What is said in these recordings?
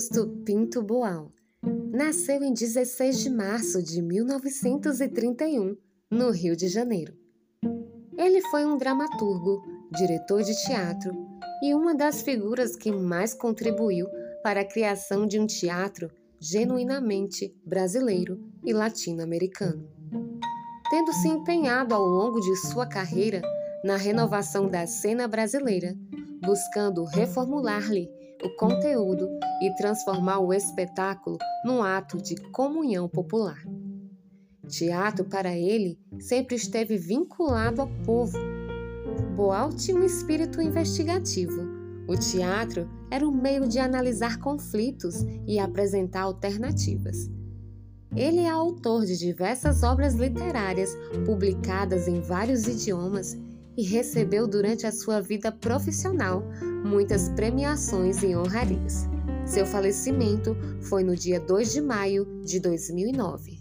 Augusto Pinto Boal. Nasceu em 16 de março de 1931, no Rio de Janeiro. Ele foi um dramaturgo, diretor de teatro e uma das figuras que mais contribuiu para a criação de um teatro genuinamente brasileiro e latino-americano. Tendo se empenhado ao longo de sua carreira na renovação da cena brasileira, buscando reformular-lhe o conteúdo e transformar o espetáculo num ato de comunhão popular. Teatro, para ele, sempre esteve vinculado ao povo. Boal tinha um espírito investigativo. O teatro era um meio de analisar conflitos e apresentar alternativas. Ele é autor de diversas obras literárias publicadas em vários idiomas e recebeu durante a sua vida profissional muitas premiações e honrarias. Seu falecimento foi no dia 2 de maio de 2009.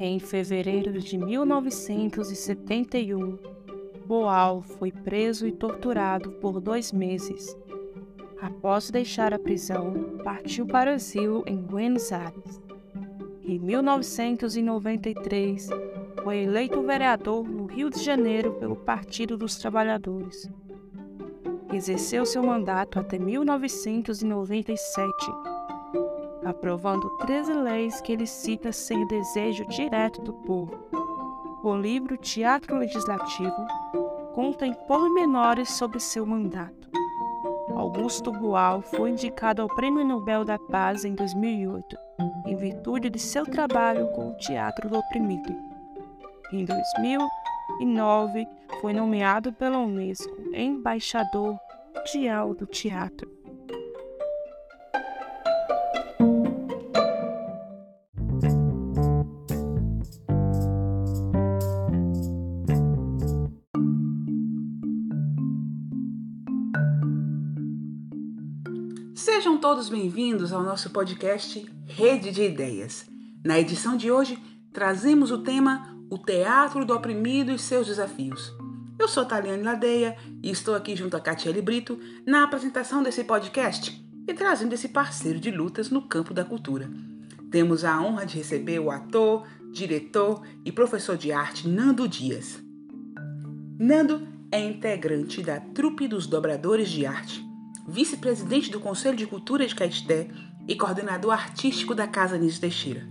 Em fevereiro de 1971, Boal foi preso e torturado por dois meses. Após deixar a prisão, partiu para o asilo em Buenos Aires. Em 1993, foi eleito vereador no Rio de Janeiro pelo Partido dos Trabalhadores. Exerceu seu mandato até 1997, aprovando 13 leis que ele cita ser desejo direto do povo. O livro Teatro Legislativo conta em pormenores sobre seu mandato. Augusto Boal foi indicado ao Prêmio Nobel da Paz em 2008, em virtude de seu trabalho com o teatro do oprimido. Em 2009, foi nomeado pela Unesco embaixador mundial do teatro. Todos bem-vindos ao nosso podcast Rede de Ideias. Na edição de hoje, trazemos o tema O Teatro do Oprimido e seus Desafios. Eu sou Taliane Ladeia e estou aqui junto a Catiele Brito na apresentação desse podcast e trazendo esse parceiro de lutas no campo da cultura. Temos a honra de receber o ator, diretor e professor de arte Nando Dias. Nando é integrante da Trupe dos Dobradores de Arte, vice-presidente do Conselho de Cultura de Caeté e coordenador artístico da Casa Nis Teixeira.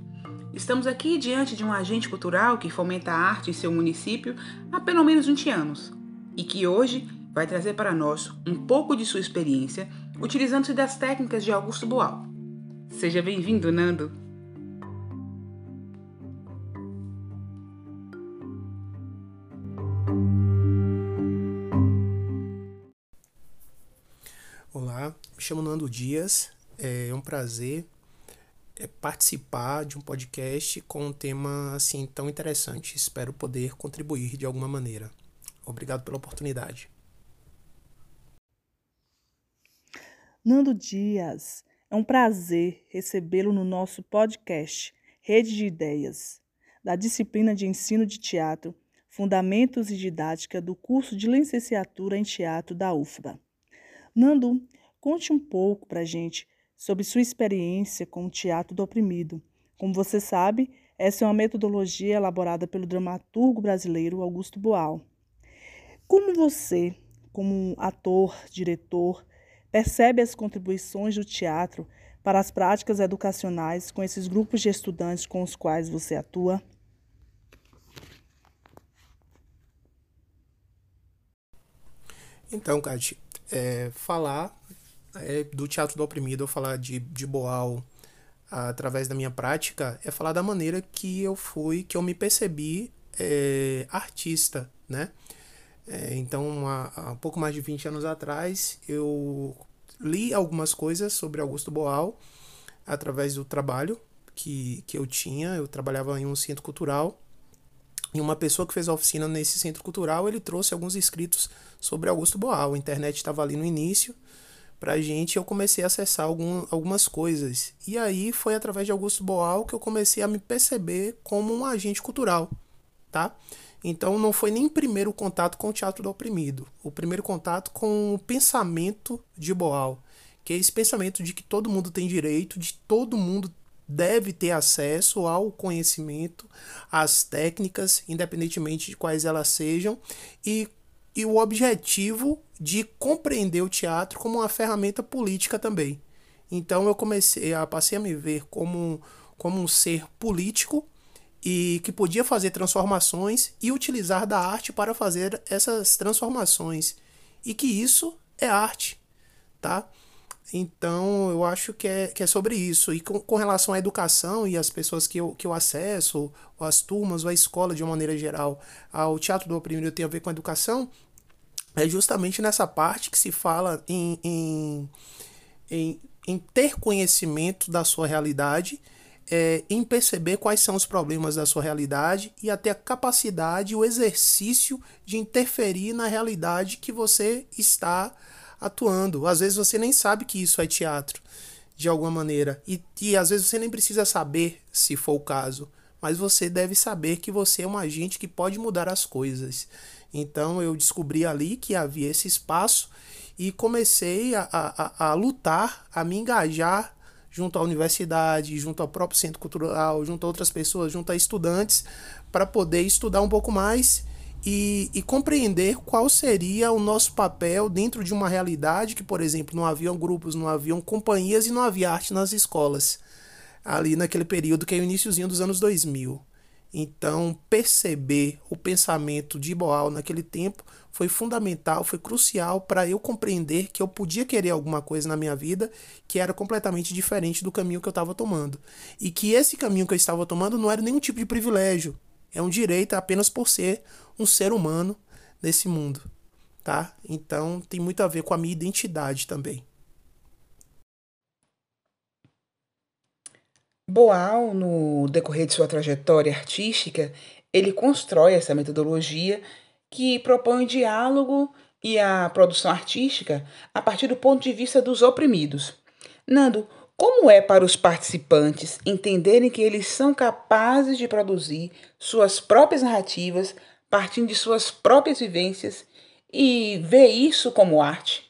Estamos aqui diante de um agente cultural que fomenta a arte em seu município há pelo menos 20 anos e que hoje vai trazer para nós um pouco de sua experiência utilizando-se das técnicas de Augusto Boal. Seja bem-vindo, Nando! Chamo Nando Dias. É um prazer é, participar de um podcast com um tema assim tão interessante. Espero poder contribuir de alguma maneira. Obrigado pela oportunidade. Nando Dias, é um prazer recebê-lo no nosso podcast Rede de Ideias, da disciplina de ensino de teatro, Fundamentos e Didática do curso de licenciatura em teatro da UFBA. Nando, conte um pouco para a gente sobre sua experiência com o teatro do oprimido. Como você sabe, essa é uma metodologia elaborada pelo dramaturgo brasileiro Augusto Boal. Como você, como ator, diretor, percebe as contribuições do teatro para as práticas educacionais com esses grupos de estudantes com os quais você atua? Então, Kate, é, falar é, do teatro do oprimido, ou falar de, de Boal através da minha prática, é falar da maneira que eu fui, que eu me percebi é, artista, né? É, então, há, há pouco mais de 20 anos atrás, eu li algumas coisas sobre Augusto Boal através do trabalho que, que eu tinha. Eu trabalhava em um centro cultural e uma pessoa que fez a oficina nesse centro cultural, ele trouxe alguns escritos sobre Augusto Boal. A internet estava ali no início, pra gente, eu comecei a acessar algum, algumas coisas. E aí foi através de Augusto Boal que eu comecei a me perceber como um agente cultural, tá? Então não foi nem primeiro contato com o teatro do oprimido, o primeiro contato com o pensamento de Boal, que é esse pensamento de que todo mundo tem direito, de todo mundo deve ter acesso ao conhecimento, às técnicas, independentemente de quais elas sejam, e, e o objetivo de compreender o teatro como uma ferramenta política também. Então eu comecei a passei a me ver como, como um ser político e que podia fazer transformações e utilizar da arte para fazer essas transformações e que isso é arte, tá? Então eu acho que é, que é sobre isso. E com, com relação à educação e as pessoas que eu, que eu acesso, ou as turmas, ou a escola de uma maneira geral, ao teatro do oprimido tem a ver com a educação, é justamente nessa parte que se fala em, em, em, em ter conhecimento da sua realidade, é, em perceber quais são os problemas da sua realidade e até a capacidade, o exercício de interferir na realidade que você está atuando. Às vezes você nem sabe que isso é teatro, de alguma maneira. E, e às vezes você nem precisa saber, se for o caso. Mas você deve saber que você é um agente que pode mudar as coisas. Então eu descobri ali que havia esse espaço e comecei a, a, a lutar, a me engajar junto à universidade, junto ao próprio centro cultural, junto a outras pessoas, junto a estudantes, para poder estudar um pouco mais e, e, compreender qual seria o nosso papel dentro de uma realidade que, por exemplo, não haviam grupos, não haviam companhias e não havia arte nas escolas, ali naquele período que é o iníciozinho dos anos 2000. Então, perceber o pensamento de Boal naquele tempo foi fundamental, foi crucial para eu compreender que eu podia querer alguma coisa na minha vida que era completamente diferente do caminho que eu estava tomando. E que esse caminho que eu estava tomando não era nenhum tipo de privilégio, é um direito apenas por ser um ser humano nesse mundo, tá? Então, tem muito a ver com a minha identidade também. Boal, no decorrer de sua trajetória artística, ele constrói essa metodologia que propõe o diálogo e a produção artística a partir do ponto de vista dos oprimidos. Nando, como é para os participantes entenderem que eles são capazes de produzir suas próprias narrativas partindo de suas próprias vivências e ver isso como arte?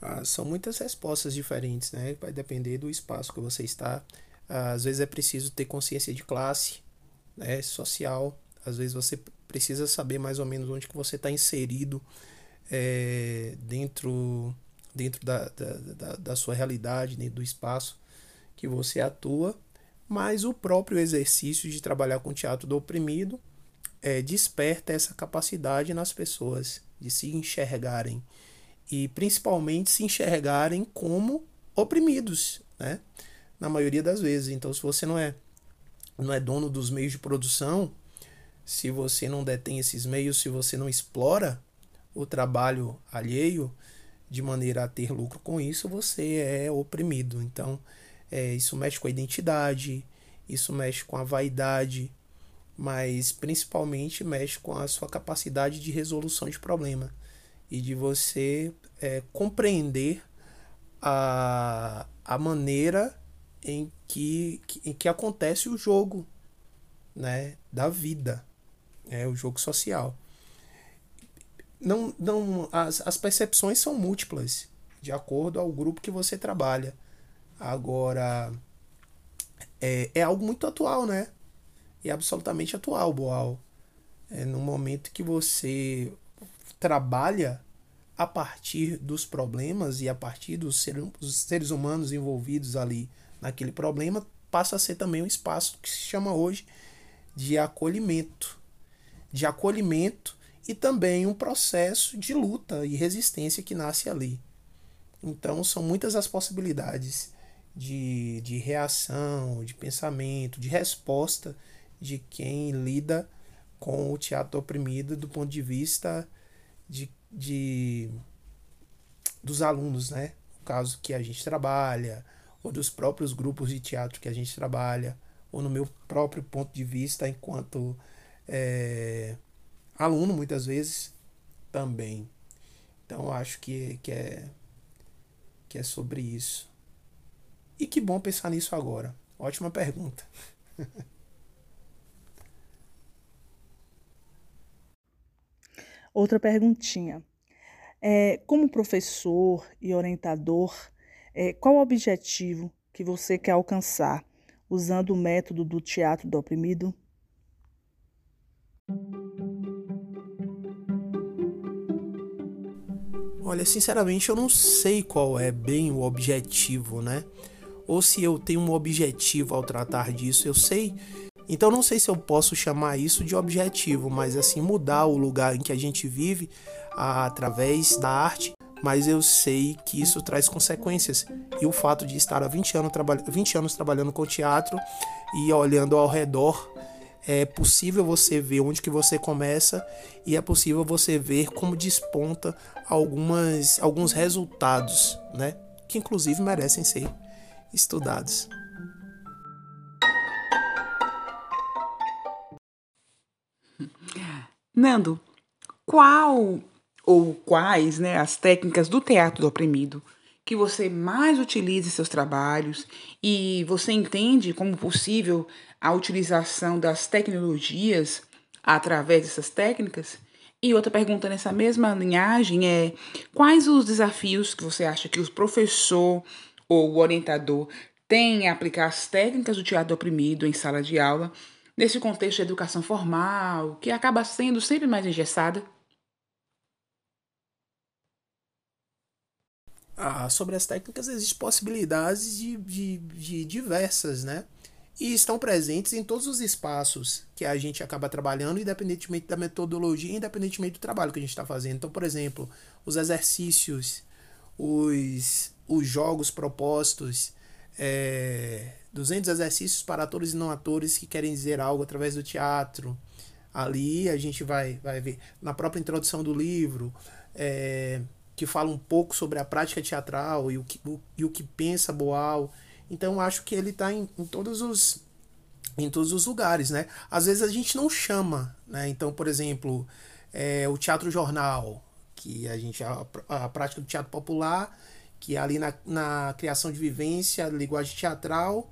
Ah, são muitas respostas diferentes, né? Vai depender do espaço que você está. Ah, às vezes é preciso ter consciência de classe, né? social. Às vezes você precisa saber mais ou menos onde que você está inserido é, dentro, dentro da, da, da, da sua realidade, dentro do espaço que você atua. Mas o próprio exercício de trabalhar com teatro do oprimido é, desperta essa capacidade nas pessoas de se enxergarem e principalmente se enxergarem como oprimidos, né? Na maioria das vezes. Então, se você não é não é dono dos meios de produção, se você não detém esses meios, se você não explora o trabalho alheio de maneira a ter lucro com isso, você é oprimido. Então, é, isso mexe com a identidade, isso mexe com a vaidade, mas principalmente mexe com a sua capacidade de resolução de problema e de você é, compreender a, a maneira em que, em que acontece o jogo né, da vida, é o jogo social. Não, não, as, as percepções são múltiplas, de acordo ao grupo que você trabalha. Agora, é, é algo muito atual, né? É absolutamente atual, Boal. É no momento que você trabalha a partir dos problemas e a partir dos, seres humanos envolvidos ali naquele problema, passa a ser também um espaço que se chama hoje de acolhimento. De acolhimento e também um processo de luta e resistência que nasce ali. Então, são muitas as possibilidades de, de reação, de pensamento, de resposta de quem lida com o teatro oprimido do ponto de vista de, de dos alunos, né? No caso que a gente trabalha, ou dos próprios grupos de teatro que a gente trabalha, ou no meu próprio ponto de vista enquanto é, aluno muitas vezes também. Então acho que, que, é, que é sobre isso. E que bom pensar nisso agora. Ótima pergunta. Outra perguntinha. É, como professor e orientador, é, qual o objetivo que você quer alcançar usando o método do teatro do oprimido? Olha, sinceramente, eu não sei qual é bem o objetivo, né? Ou se eu tenho um objetivo ao tratar disso, eu sei. Então, não sei se eu posso chamar isso de objetivo, mas assim, mudar o lugar em que a gente vive através da arte. Mas eu sei que isso traz consequências. E o fato de estar há 20 anos, 20 anos trabalhando com teatro e olhando ao redor é possível você ver onde que você começa e é possível você ver como desponta algumas, alguns resultados, né? Que inclusive merecem ser estudados. Nando, qual ou quais né, as técnicas do teatro do oprimido que você mais utiliza em seus trabalhos e você entende como possível a utilização das tecnologias através dessas técnicas? E outra pergunta nessa mesma linhagem é: quais os desafios que você acha que o professor ou o orientador tem em aplicar as técnicas do teatro oprimido em sala de aula, nesse contexto de educação formal, que acaba sendo sempre mais engessada? Ah, sobre as técnicas existem possibilidades de, de, de diversas, né? e estão presentes em todos os espaços que a gente acaba trabalhando, independentemente da metodologia, independentemente do trabalho que a gente está fazendo. Então, por exemplo, os exercícios, os, os jogos propostos, é, 200 exercícios para atores e não atores que querem dizer algo através do teatro. Ali a gente vai, vai ver na própria introdução do livro, é, que fala um pouco sobre a prática teatral e o que, o, e o que pensa Boal então acho que ele está em, em, todos os em todos os lugares, né? Às vezes a gente não chama, né? Então, por exemplo, é, o teatro jornal, que a gente a, a prática do teatro popular, que é ali na, na criação de vivência, linguagem teatral,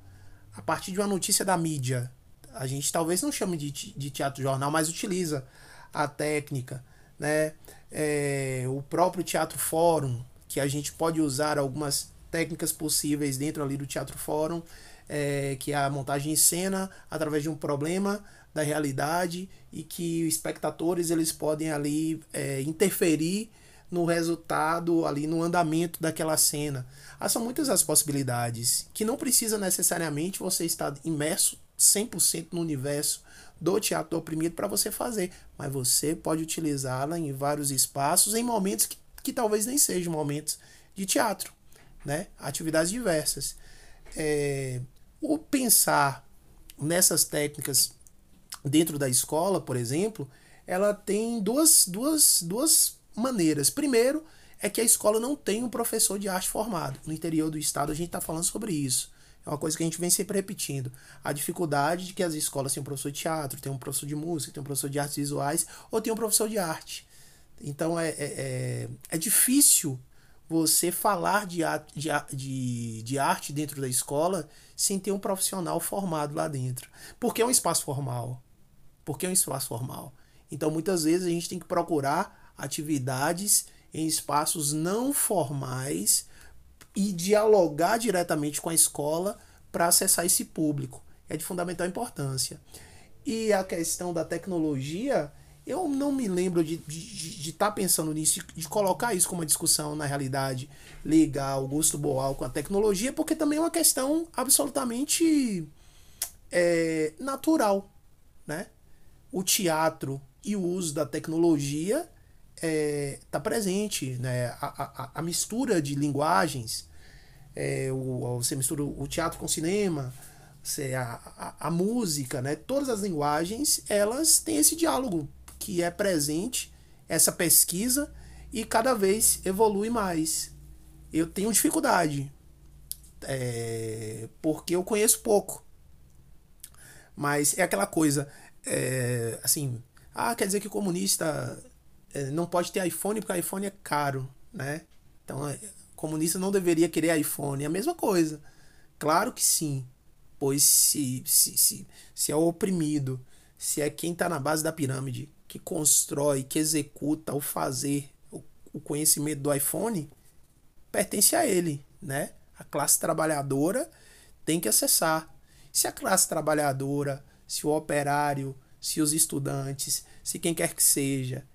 a partir de uma notícia da mídia. A gente talvez não chame de, de teatro jornal, mas utiliza a técnica, né? É, o próprio teatro fórum, que a gente pode usar algumas técnicas possíveis dentro ali do Teatro Fórum, é, que é a montagem em cena através de um problema da realidade e que os espectadores eles podem ali é, interferir no resultado, ali no andamento daquela cena. Ah, são muitas as possibilidades, que não precisa necessariamente você estar imerso 100% no universo do teatro do oprimido para você fazer, mas você pode utilizá-la em vários espaços, em momentos que, que talvez nem sejam momentos de teatro né? atividades diversas. É, o pensar nessas técnicas dentro da escola, por exemplo, ela tem duas, duas, duas maneiras. Primeiro, é que a escola não tem um professor de arte formado. No interior do estado, a gente está falando sobre isso. É uma coisa que a gente vem sempre repetindo. A dificuldade de que as escolas têm um professor de teatro, tem um professor de música, tem um professor de artes visuais, ou tem um professor de arte. Então é, é, é, é difícil você falar de, de, de, de arte dentro da escola sem ter um profissional formado lá dentro. Porque é um espaço formal. Porque é um espaço formal. Então, muitas vezes, a gente tem que procurar atividades em espaços não formais e dialogar diretamente com a escola para acessar esse público. É de fundamental importância. E a questão da tecnologia eu não me lembro de estar de, de, tá pensando nisso, de, de, colocar isso como uma discussão na realidade legal, Augusto Boal com a tecnologia, porque também é uma questão absolutamente é, natural. Né? O teatro e o uso da tecnologia está é, presente. Né? A, a, a, mistura de linguagens, é, o, você mistura o teatro com o cinema, a, a, a música, né? todas as linguagens elas têm esse diálogo que é presente essa pesquisa e cada vez evolui mais. Eu tenho dificuldade, é, porque eu conheço pouco. Mas é aquela coisa, é, assim, ah, quer dizer que comunista não pode ter iPhone porque iPhone é caro, né? Então, é, comunista não deveria querer iPhone. É a mesma coisa. Claro que sim. Pois se, se, se, se é o oprimido, se é quem está na base da pirâmide, que constrói, que executa o fazer, o, o conhecimento do iPhone, pertence a ele, né? A classe trabalhadora tem que acessar. Se a classe trabalhadora, se o operário, se os estudantes, se quem quer que seja,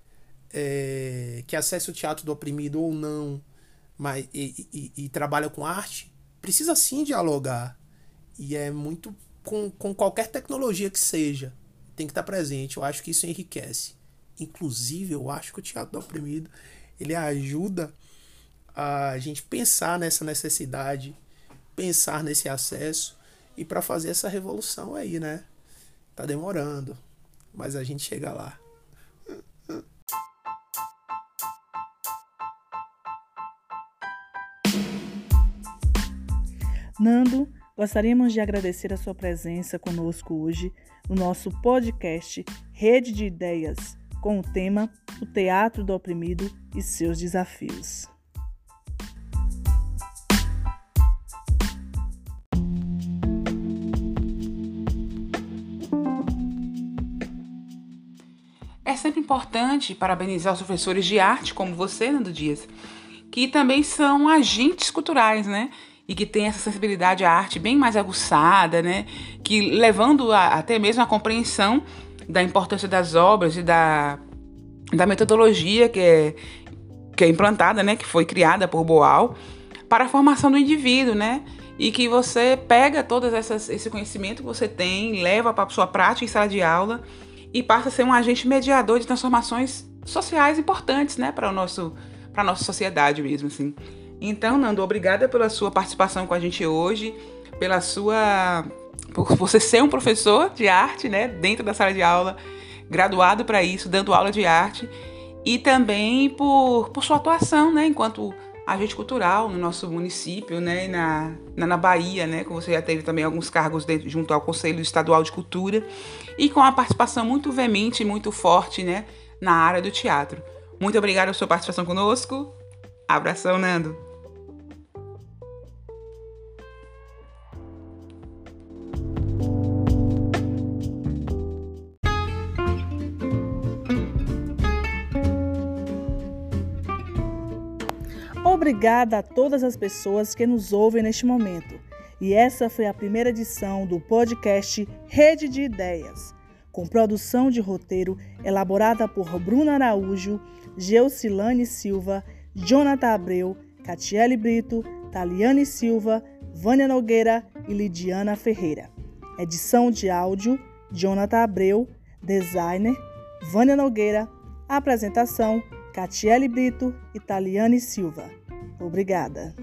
é, que acesse o teatro do oprimido ou não, mas e, e, e, trabalha com arte, precisa sim dialogar. E é muito com, com qualquer tecnologia que seja. Tem que estar presente. Eu acho que isso enriquece. Inclusive, eu acho que o teatro do oprimido ele ajuda a gente pensar nessa necessidade, pensar nesse acesso e para fazer essa revolução aí, né? Tá demorando, mas a gente chega lá. Nando, gostaríamos de agradecer a sua presença conosco hoje no nosso podcast Rede de Ideias, com o tema O Teatro do Oprimido e seus Desafios. É sempre importante parabenizar os professores de arte, como você, Nando Dias, que também são agentes culturais, né? E que têm essa sensibilidade à arte bem mais aguçada, né? Que levando a, até mesmo a compreensão da importância das obras e da, da metodologia que é, que é implantada, né? Que foi criada por Boal para a formação do indivíduo, né? E que você pega todo esse conhecimento que você tem, leva para a sua prática em sala de aula e passa a ser um agente mediador de transformações sociais importantes, né, para o nosso para nossa sociedade mesmo assim. Então, Nando, obrigada pela sua participação com a gente hoje, pela sua por você ser um professor de arte, né, dentro da sala de aula, graduado para isso, dando aula de arte e também por, por sua atuação, né, enquanto agente cultural no nosso município, né, na, na, na, Bahia, né, que você já teve também alguns cargos dentro, junto ao Conselho Estadual de Cultura e com a participação muito veemente e muito forte, né, na área do teatro. Muito obrigada pela sua participação conosco. Abração, Nando. Obrigada a todas as pessoas que nos ouvem neste momento. E essa foi a primeira edição do podcast Rede de Ideias, com produção de roteiro elaborada por Bruna Araújo, Geucilane Silva, Jonathan Abreu, Catiele Brito, Taliane Silva, Vânia Nogueira e Lidiana Ferreira. Edição de áudio, Jonathan Abreu, designer, Vânia Nogueira, apresentação, Catiele Brito e Taliane Silva. Obrigada.